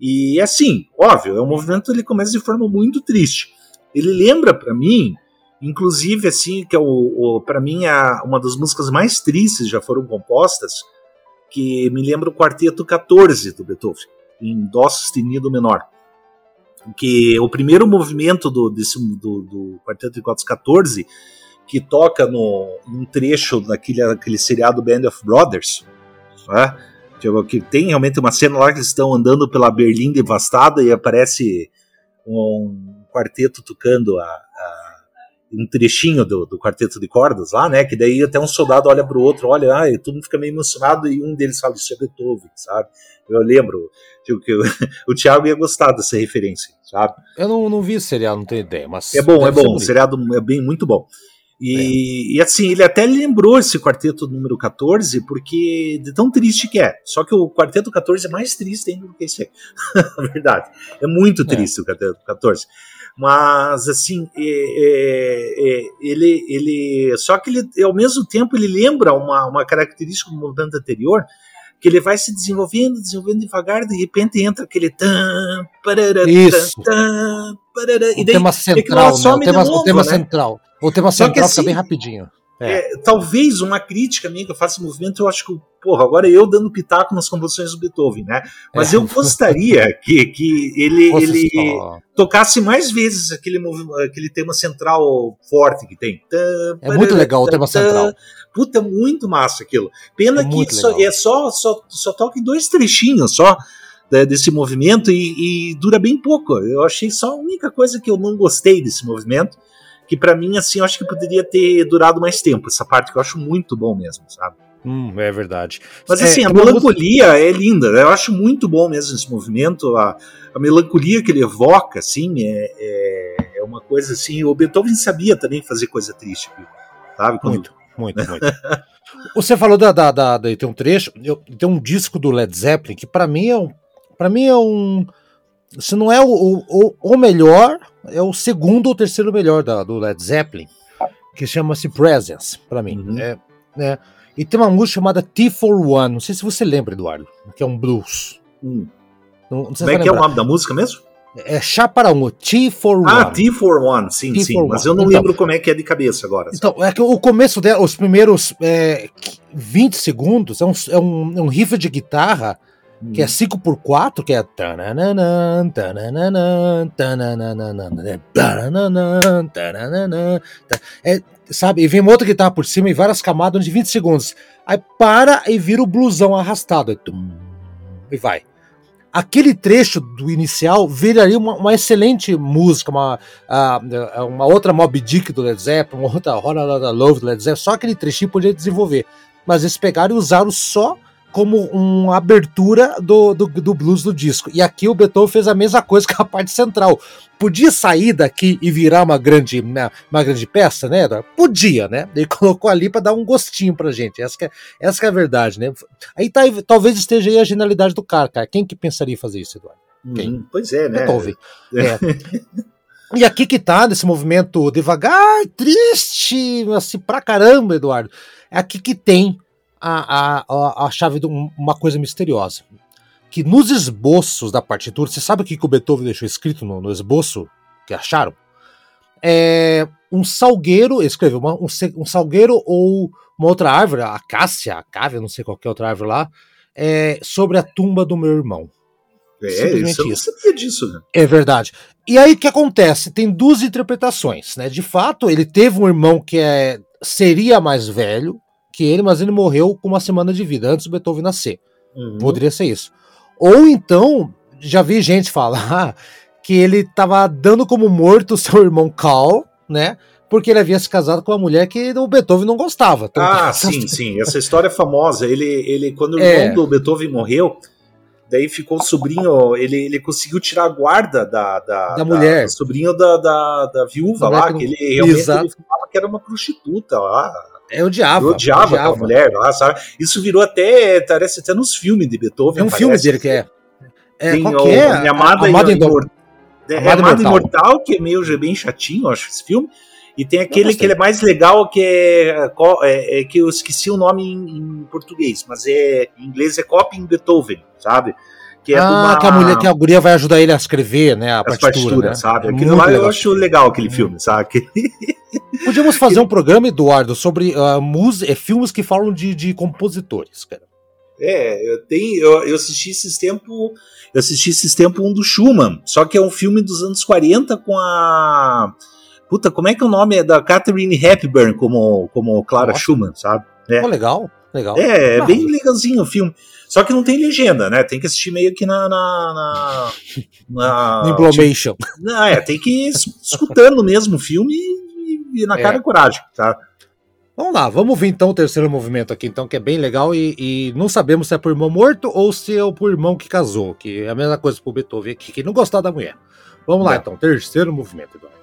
E assim, óbvio, é um movimento ele começa de forma muito triste. Ele lembra para mim, inclusive assim, que é o, o para mim a, uma das músicas mais tristes já foram compostas que me lembra o quarteto 14 do Beethoven, em Dó sustenido menor. Que o primeiro movimento do, desse, do, do quarteto de 14 que toca no, um trecho daquele aquele seriado Band of Brothers, né? que tem realmente uma cena lá que eles estão andando pela Berlim devastada e aparece um quarteto tocando a, um trechinho do, do quarteto de cordas lá, né? Que daí até um soldado olha pro outro, olha, ah, e todo mundo fica meio emocionado e um deles fala, isso é Beethoven, sabe? Eu lembro tipo, que o Thiago ia gostar dessa referência, sabe? Eu não, não vi esse seriado, não tenho ideia, mas. É bom, é bom, o seriado é bem muito bom. E, é. e, assim, ele até lembrou esse quarteto número 14, porque de tão triste que é. Só que o quarteto 14 é mais triste ainda do que esse. verdade. É muito é. triste é. o quarteto 14 mas assim é, é, é, ele ele só que ele ao mesmo tempo ele lembra uma, uma característica do movimento anterior que ele vai se desenvolvendo desenvolvendo devagar de repente entra aquele tan parará, Isso. Tan, parará, o e daí, tema central, né? o tema, novo, o tema né? central o tema central que, assim, fica bem rapidinho é. É, talvez uma crítica minha que eu faço movimento, eu acho que, porra, agora eu dando pitaco nas composições do Beethoven, né? Mas é. eu gostaria que, que ele, ele tocasse mais vezes aquele, aquele tema central forte que tem. É muito legal o tema central. Puta, muito massa aquilo. Pena é que só, é só, só, só toca em dois trechinhos só né, desse movimento e, e dura bem pouco. Eu achei só a única coisa que eu não gostei desse movimento que para mim, assim, eu acho que poderia ter durado mais tempo, essa parte que eu acho muito bom mesmo, sabe? Hum, é verdade. Mas assim, é, a melancolia música... é linda, né? eu acho muito bom mesmo esse movimento, a, a melancolia que ele evoca, assim, é, é, é, uma coisa assim, o Beethoven sabia também fazer coisa triste, sabe? Quando... Muito, muito, muito. Você falou da, da, da, da, tem um trecho, eu, tem um disco do Led Zeppelin que para mim é um, para mim é um se não é o, o, o melhor, é o segundo ou terceiro melhor da, do Led Zeppelin, que chama-se Presence, para mim. Uhum. É, é, e tem uma música chamada T for One, não sei se você lembra, Eduardo, que é um blues. Hum. Não, não Como é que é o nome da música mesmo? É chá para um, T for ah, One. Ah, T for One, sim, T sim. Mas one. eu não então, lembro como é que é de cabeça agora. Então, é que o começo dela, os primeiros é, 20 segundos, é um, é um, é um riff de guitarra que é 5x4, que é. é sabe? E vem uma outra guitarra por cima e várias camadas de 20 segundos. Aí para e vira o blusão arrastado. E vai. Aquele trecho do inicial viraria uma, uma excelente música, uma, uma outra Mob Dick do Led Zeppelin, uma outra Hora da Love do Led Zeppelin, só aquele trechinho podia desenvolver. Mas eles pegaram e usaram só como uma abertura do, do, do, blues do disco. E aqui o Beethoven fez a mesma coisa com a parte central. Podia sair daqui e virar uma grande, né, uma grande peça, né? Podia, né? Ele colocou ali para dar um gostinho pra gente. Essa é, essa é a verdade, né? Aí tá, talvez esteja aí a genialidade do cara, cara. Quem que pensaria em fazer isso, Eduardo? Quem? Hum, pois é, né? Beethoven. É. E aqui que tá, nesse movimento devagar, triste, assim, pra caramba, Eduardo. É aqui que tem a, a, a chave de uma coisa misteriosa. Que nos esboços da partitura, você sabe o que o Beethoven deixou escrito no, no esboço que acharam? É um salgueiro, escreveu uma, um, um, salgueiro ou uma outra árvore, a cássia, a cávea, não sei qual é outra árvore lá, é, sobre a tumba do meu irmão. É, Simplesmente isso. sabia disso, né? É verdade. E aí o que acontece? Tem duas interpretações, né? De fato, ele teve um irmão que é, seria mais velho, que ele, mas ele morreu com uma semana de vida antes do Beethoven nascer. Uhum. Poderia ser isso. Ou então, já vi gente falar que ele tava dando como morto o seu irmão Carl, né? Porque ele havia se casado com uma mulher que o Beethoven não gostava. Então, ah, sim, sim. Essa história é famosa. Ele, ele quando o irmão é. do Beethoven morreu, daí ficou o sobrinho, ele, ele conseguiu tirar a guarda da, da, da mulher. Da, sobrinho da, da, da viúva lá, que, ele realmente ele falava que era uma prostituta lá. É, odiava. Eu odiava, odiava aquela mulher lá, sabe? Isso virou até, parece até nos filmes de Beethoven. É um parece. filme dele que é. É, Tem qual que é? Minha Amada, Amada, Imor... é, Amada, Amada Imortal. Imortal, que é meio bem chatinho, acho, esse filme. E tem aquele que ele é mais legal, que é, é, é, que eu esqueci o nome em, em, português, mas é em inglês é Copy in Beethoven, sabe? Que é ah, uma... que a mulher, que a guria vai ajudar ele a escrever, né? A As partituras, né? sabe? É aquilo lá legal. eu acho legal aquele filme, sabe? Podíamos fazer um programa, Eduardo, sobre uh, mus é, filmes que falam de, de compositores, cara. É, eu tenho. Eu, eu assisti esses tempos. Eu assisti esses tempos um do Schumann. Só que é um filme dos anos 40 com a. Puta, como é que é o nome é da Catherine Hepburn como, como Clara Nossa. Schumann, sabe? É. Oh, legal, legal. É, é bem legalzinho o filme. Só que não tem legenda, né? Tem que assistir meio que na. na, na, na Implomation. Tipo, não, é, tem que ir escutando mesmo o filme e, e na é. cara e coragem, tá? Vamos lá, vamos ver então o terceiro movimento aqui, então, que é bem legal e, e, não sabemos se é por irmão morto ou se é por irmão que casou, que é a mesma coisa pro Beethoven aqui, que não gostar da mulher. Vamos lá, então, terceiro movimento, Eduardo.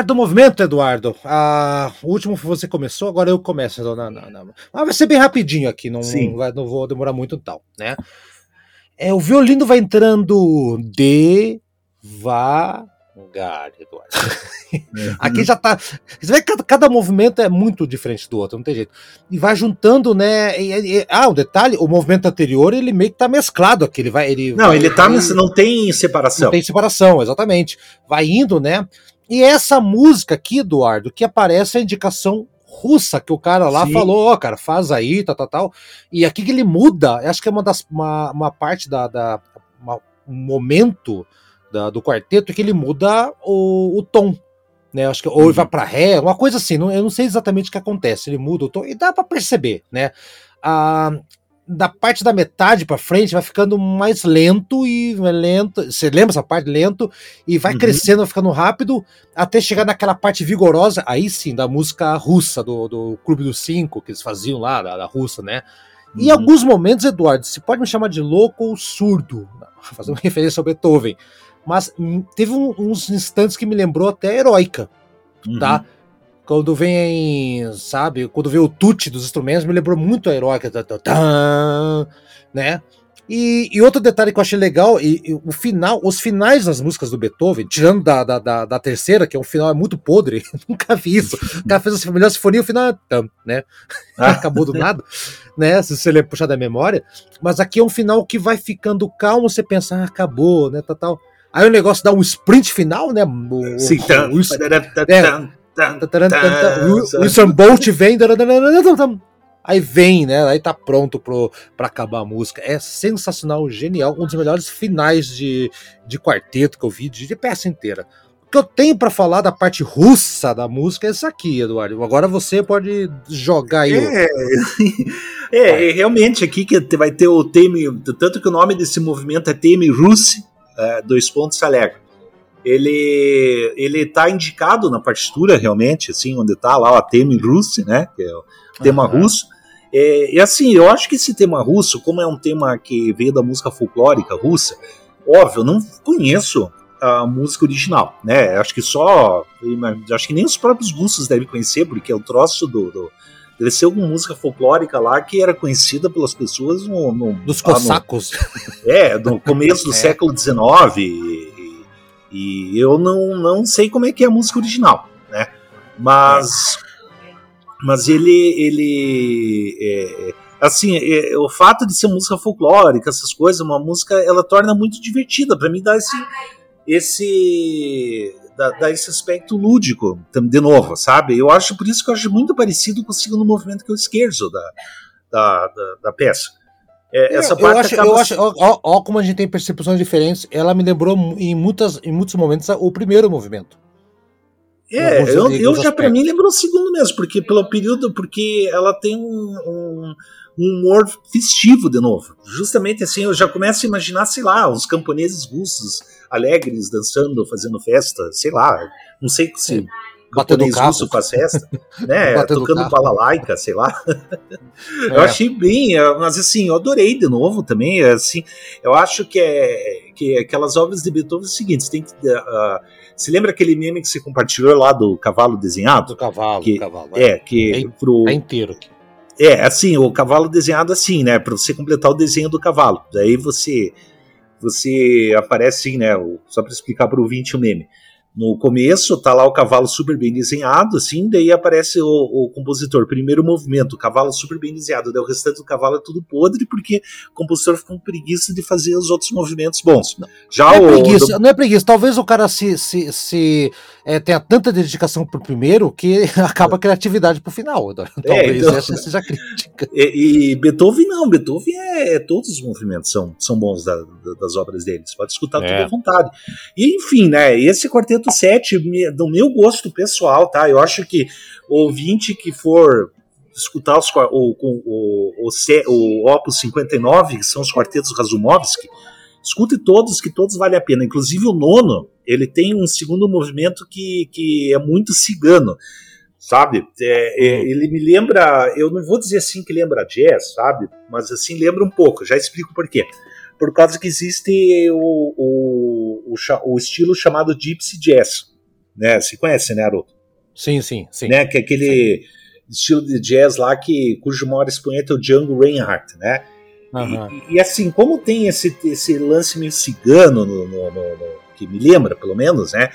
Quarto movimento, Eduardo. Ah, o último você começou, agora eu começo. Não, não, não. Mas vai ser bem rapidinho aqui, não, vai, não vou demorar muito tal, né? É, o violino vai entrando devagar, Eduardo. Uhum. Aqui já tá. Você vê que cada, cada, movimento é muito diferente do outro, não tem jeito. E vai juntando, né? E, e, ah, um detalhe: o movimento anterior ele meio que tá mesclado aqui. Ele vai. Ele não, vai, ele tá. Ele, não tem separação. Não tem separação, exatamente. Vai indo, né? E essa música aqui, Eduardo, que aparece a indicação russa que o cara lá Sim. falou, ó, oh, cara, faz aí, tal, tal, tal. E aqui que ele muda, acho que é uma das uma, uma parte da, da uma, um momento da, do quarteto que ele muda o, o tom, né? Acho que ou ele vai uhum. para ré, uma coisa assim. Não, eu não sei exatamente o que acontece. Ele muda o tom e dá para perceber, né? Ah, da parte da metade para frente vai ficando mais lento e lento. Você lembra essa parte lento e vai uhum. crescendo, vai ficando rápido até chegar naquela parte vigorosa, aí sim, da música russa do, do Clube dos Cinco que eles faziam lá da, da russa, né? Uhum. Em alguns momentos, Eduardo, você pode me chamar de louco ou surdo, fazendo referência ao Beethoven, mas hum, teve um, uns instantes que me lembrou até heróica, tá? uhum. tá? Quando vem, sabe, quando vem o tute dos instrumentos, me lembrou muito a heróica, tá, né? E, e, outro detalhe que eu achei legal, e, e, o final, os finais das músicas do Beethoven, tirando da, da, da, da terceira, que é um final muito podre, nunca vi isso. O cara fez a melhor sinfonia, o final é tam, né? Ah. Acabou do nada, né? Se você puxar da memória. Mas aqui é um final que vai ficando calmo, você pensa, ah, acabou, né? Tal, tal. Aí o negócio dá um sprint final, né? O, Sim, o, tam, o, é, o Wilson Bolt vem, aí vem, né? Aí tá pronto pro, pra acabar a música. É sensacional, genial, um dos melhores finais de, de quarteto que eu vi, de, de peça inteira. O que eu tenho para falar da parte russa da música é isso aqui, Eduardo. Agora você pode jogar aí. É, é, é realmente aqui que vai ter o Teme, tanto que o nome desse movimento é Teme Russi, é, dois pontos alegre ele ele tá indicado na partitura realmente, assim, onde tá lá o tema russo, né, que é o tema uhum. russo. É, e assim, eu acho que esse tema russo, como é um tema que veio da música folclórica russa, óbvio, eu não conheço a música original, né? Acho que só, acho que nem os próprios russos devem conhecer, porque é o troço do, do deve ser alguma música folclórica lá que era conhecida pelas pessoas no, no dos cossacos. No, é, no começo do é. século XIX e eu não, não sei como é que é a música original, né? Mas, mas ele, ele é, assim, é, o fato de ser música folclórica, essas coisas, uma música, ela torna muito divertida. Para mim dá esse, esse dá, dá, esse aspecto lúdico, de novo, sabe? Eu acho por isso que eu acho muito parecido com o segundo movimento que eu esquerdo da, da, da, da peça. É, essa parte eu acho, eu acho ó, ó, como a gente tem percepções diferentes. Ela me lembrou em, muitas, em muitos momentos o primeiro movimento. É, eu, eu já para mim lembrou o segundo mesmo, porque pelo período, porque ela tem um, um, um, humor festivo de novo. Justamente assim, eu já começo a imaginar, sei lá, os camponeses russos alegres dançando, fazendo festa, sei lá, não sei se Sim japonês russo faz festa, né? Batendo tocando balalaica, sei lá. É. Eu achei bem, é, mas assim, eu adorei de novo também. É, assim, eu acho que é que aquelas obras de Beethoven é o seguinte: você tem que. Uh, você lembra aquele meme que você compartilhou lá do cavalo desenhado? Do cavalo, que, do cavalo. É, que é, pro. É inteiro aqui. É, assim, o cavalo desenhado assim, né? Para você completar o desenho do cavalo. Daí você você aparece assim, né? Só para explicar para o ouvinte o meme. No começo tá lá o cavalo super bem desenhado, assim, daí aparece o, o, compositor, primeiro movimento, o cavalo super bem desenhado, daí o restante do cavalo é tudo podre, porque o compositor ficou com preguiça de fazer os outros movimentos bons. Já não, é o, é preguiça, do... não é preguiça, talvez o cara se, se, se é, tenha tanta dedicação pro primeiro que acaba a criatividade pro final. Talvez é, então, essa seja a crítica. E, e, Beethoven não, Beethoven é, é, todos os movimentos são, são bons da, da, das obras dele, você pode escutar tudo à vontade. E enfim, né, esse quarteto 107, do meu gosto pessoal, tá? Eu acho que o ouvinte que for escutar os, o, o, o, o, Opus 59, que são os quartetos Razumovsky, escute todos, que todos valem a pena. Inclusive o nono, ele tem um segundo movimento que, que é muito cigano, sabe? É, é, ele me lembra, eu não vou dizer assim que lembra jazz, sabe? Mas assim, lembra um pouco, já explico por quê por causa que existe o, o, o, o estilo chamado Gypsy Jazz. Né? Você conhece, né, Haroldo? Sim, sim, sim. Né? Que é aquele sim. estilo de jazz lá que, cujo maior expoente é o Django Reinhardt, né? Uhum. E, e, assim, como tem esse, esse lance meio cigano no, no, no, que me lembra, pelo menos, né?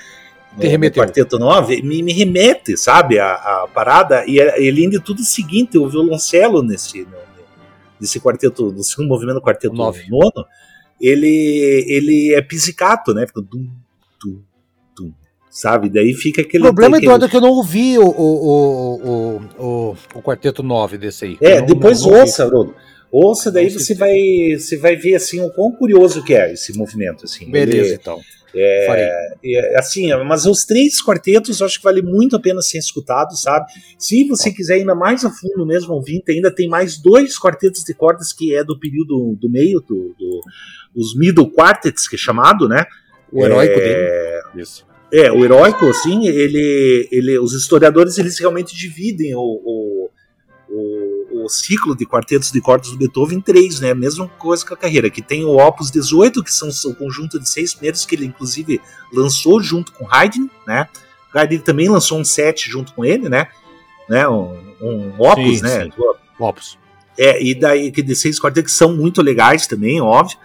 No, no Quarteto 9, me, me remete, sabe, a, a parada, e, é, e além de tudo o seguinte, o violoncelo nesse, no, desse quarteto, do segundo movimento do quarteto Nove. nono, ele, ele é pizzicato, né? Fica dum, dum, dum, sabe? Daí fica aquele. O problema, aquele... Eduardo, é que eu não ouvi o, o, o, o, o quarteto 9 desse aí. É, depois não, não ouça, Bruno. Ouça, daí você vai, você vai ver assim o quão curioso que é esse movimento. Assim. Beleza, Ele, então. É, é, assim, mas os três quartetos eu acho que vale muito a pena ser escutado, sabe? Se você quiser ir ainda mais a fundo mesmo ouvinte, ainda tem mais dois quartetos de cordas que é do período do meio, do, do os middle quartets, que é chamado, né? O heróico é, dele. Isso. É, o heróico, assim, ele, ele, os historiadores eles realmente dividem o, o, o, ciclo de quartetos de cordas do Beethoven em três, né? Mesma coisa que a carreira, que tem o Opus 18, que são o conjunto de seis primeiros que ele inclusive lançou junto com Haydn, né? Haydn também lançou um set junto com ele, né? né? Um, um Opus, sim, né? Sim. Opus. É, e daí que de seis quartetos que são muito legais também, óbvio.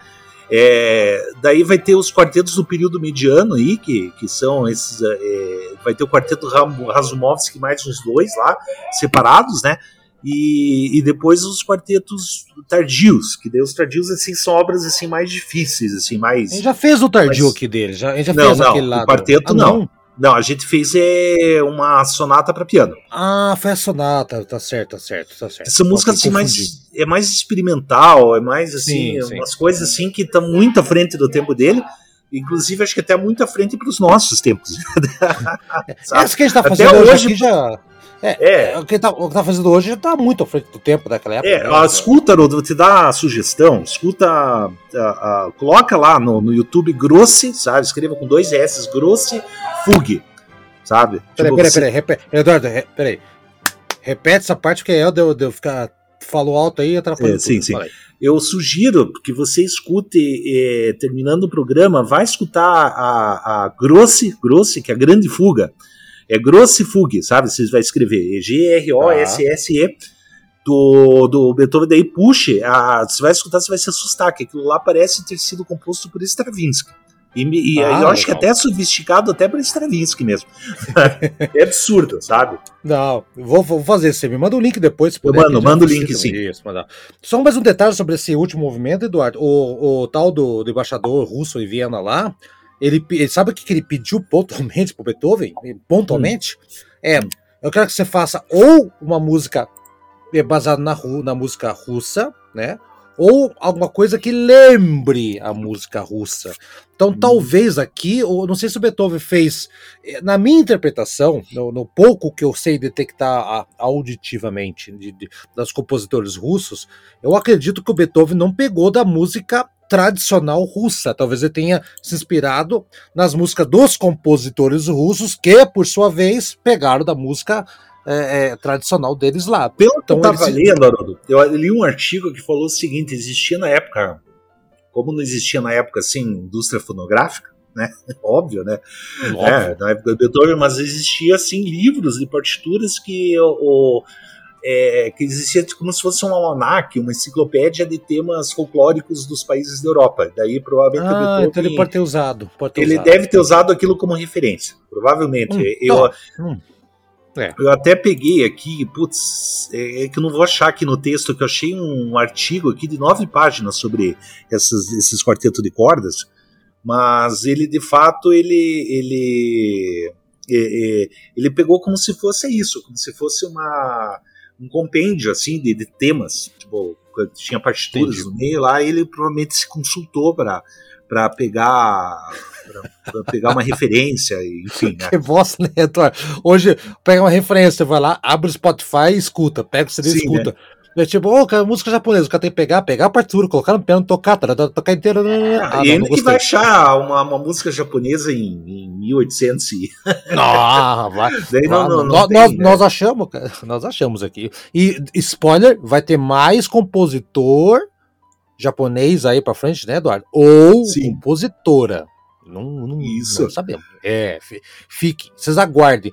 É, daí vai ter os quartetos do período mediano aí, que, que são esses. É, vai ter o quarteto Razumovski mais uns dois lá, separados, né? E, e depois os quartetos tardios, que daí os tardios assim são obras assim mais difíceis, assim mais. A gente já fez o tardio mais... aqui dele, já, a gente já não, fez não, aquele lá. O quarteto ah, não. não. Não, a gente fez é, uma sonata para piano. Ah, foi a sonata, tá certo, tá certo, tá certo. Essa música assim, mais, é mais experimental, é mais assim, sim, umas sim. coisas assim que estão muito à frente do tempo dele. Inclusive, acho que até muito à frente para os nossos tempos. Essa que a gente tá fazendo até hoje, hoje já. É, é. O, que tá, o que tá fazendo hoje já tá muito à frente do tempo daquela época. É, né? escuta, vou te dar a sugestão. Escuta, a, a, coloca lá no, no YouTube Grossi, sabe? Escreva com dois S, Grossi Fugue, sabe? Peraí, tipo, peraí, peraí, repete, Eduardo, peraí. Repete essa parte que é eu de eu ficar. Falou alto aí atrapalhou. É, sim, sim. Eu sugiro que você escute, eh, terminando o programa, vai escutar a, a Grossi, Grossi, que é a Grande Fuga é Grossi Fugue, sabe? Você vai escrever G-R-O-S-S-E do, do Beethoven, daí puxe, a, você vai escutar, você vai se assustar, que aquilo lá parece ter sido composto por Stravinsky. E, e ah, eu acho que até é sofisticado até para Stravinsky mesmo. é absurdo, sabe? Não, vou, vou fazer. Você me manda o link depois. Se puder, mando, manda o link sim. Isso, Só mais um detalhe sobre esse último movimento, Eduardo. O, o tal do, do embaixador russo em Viena lá, ele, ele sabe o que, que ele pediu pontualmente para Beethoven? Pontualmente? Hum. É, eu quero que você faça ou uma música baseada na, na música russa, né? Ou alguma coisa que lembre a música russa. Então, hum. talvez aqui, ou não sei se o Beethoven fez, eh, na minha interpretação, no, no pouco que eu sei detectar a, auditivamente de, de, das compositores russos, eu acredito que o Beethoven não pegou da música tradicional russa. Talvez ele tenha se inspirado nas músicas dos compositores russos, que, por sua vez, pegaram da música é, é, tradicional deles lá. Pelo então, que eu estava lendo, Haroldo, eu li um artigo que falou o seguinte: existia na época, como não existia na época assim, indústria fonográfica, né? Óbvio, né? Óbvio. É, na época do Beethoven, mas existia assim livros de partituras que o, o é, que existia como se fosse um almanac, uma enciclopédia de temas folclóricos dos países da Europa. Daí provavelmente ah, Beethoven, então ele pode ter usado. Pode ter ele usado. deve ter usado aquilo como referência, provavelmente. Hum, eu, hum, é. eu até peguei aqui, putz, é, é, que eu não vou achar aqui no texto, que eu achei um artigo aqui de nove páginas sobre essas, esses quartetos de cordas, mas ele de fato ele ele é, é, ele pegou como se fosse isso, como se fosse uma um compêndio assim de, de temas, tipo, tinha partituras Entendi. no meio lá, e ele provavelmente se consultou para para pegar para pegar uma referência, enfim. Né? Que bosta, né, Eduardo? Hoje pega uma referência, vai lá, abre o Spotify e escuta, pega o CD e escuta. Né? É tipo, ô, oh, música japonesa, o cara tem que pegar, pegar a partitura, colocar no piano, tocar, tocar inteira. Ah, e ainda que vai achar uma, uma música japonesa em, em 1800 e... Não, vai. Daí não, não, não nós, tem, nós, né? nós, achamos, cara, nós achamos aqui. E, spoiler, vai ter mais compositor japonês aí pra frente, né, Eduardo? Ou Sim. compositora. Não, não, Isso. não sabemos. É, fique, vocês aguardem.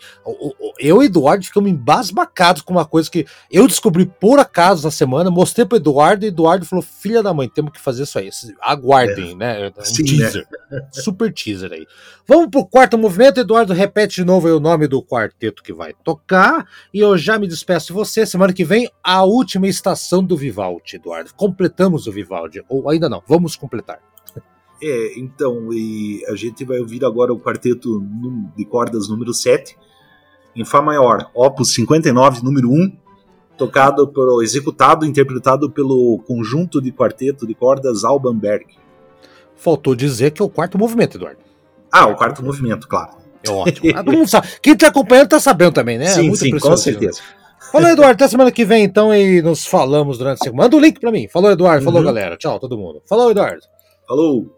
Eu e Eduardo ficamos embasbacados com uma coisa que eu descobri por acaso na semana, mostrei pro Eduardo e Eduardo falou: Filha da mãe, temos que fazer isso aí. Aguardem, é. né? Um Sim, teaser. Né? Super teaser aí. Vamos pro quarto movimento. Eduardo, repete de novo o nome do quarteto que vai tocar. E eu já me despeço de você. Semana que vem, a última estação do Vivaldi, Eduardo. Completamos o Vivaldi. Ou ainda não, vamos completar. É, então, e a gente vai ouvir agora o quarteto de cordas número 7, em Fá maior, Opus 59, número 1, tocado por, executado, interpretado pelo conjunto de quarteto de cordas Alban Berg. Faltou dizer que é o quarto movimento, Eduardo. Ah, o quarto movimento, claro. É ótimo. Sabe. Quem está acompanhando está sabendo também, né? Sim, Muito sim, com certeza. Falou, Eduardo. Até semana que vem, então, e nos falamos durante a semana. Manda o um link para mim. Falou, Eduardo. Falou, uhum. galera. Tchau, todo mundo. Falou, Eduardo. Falou.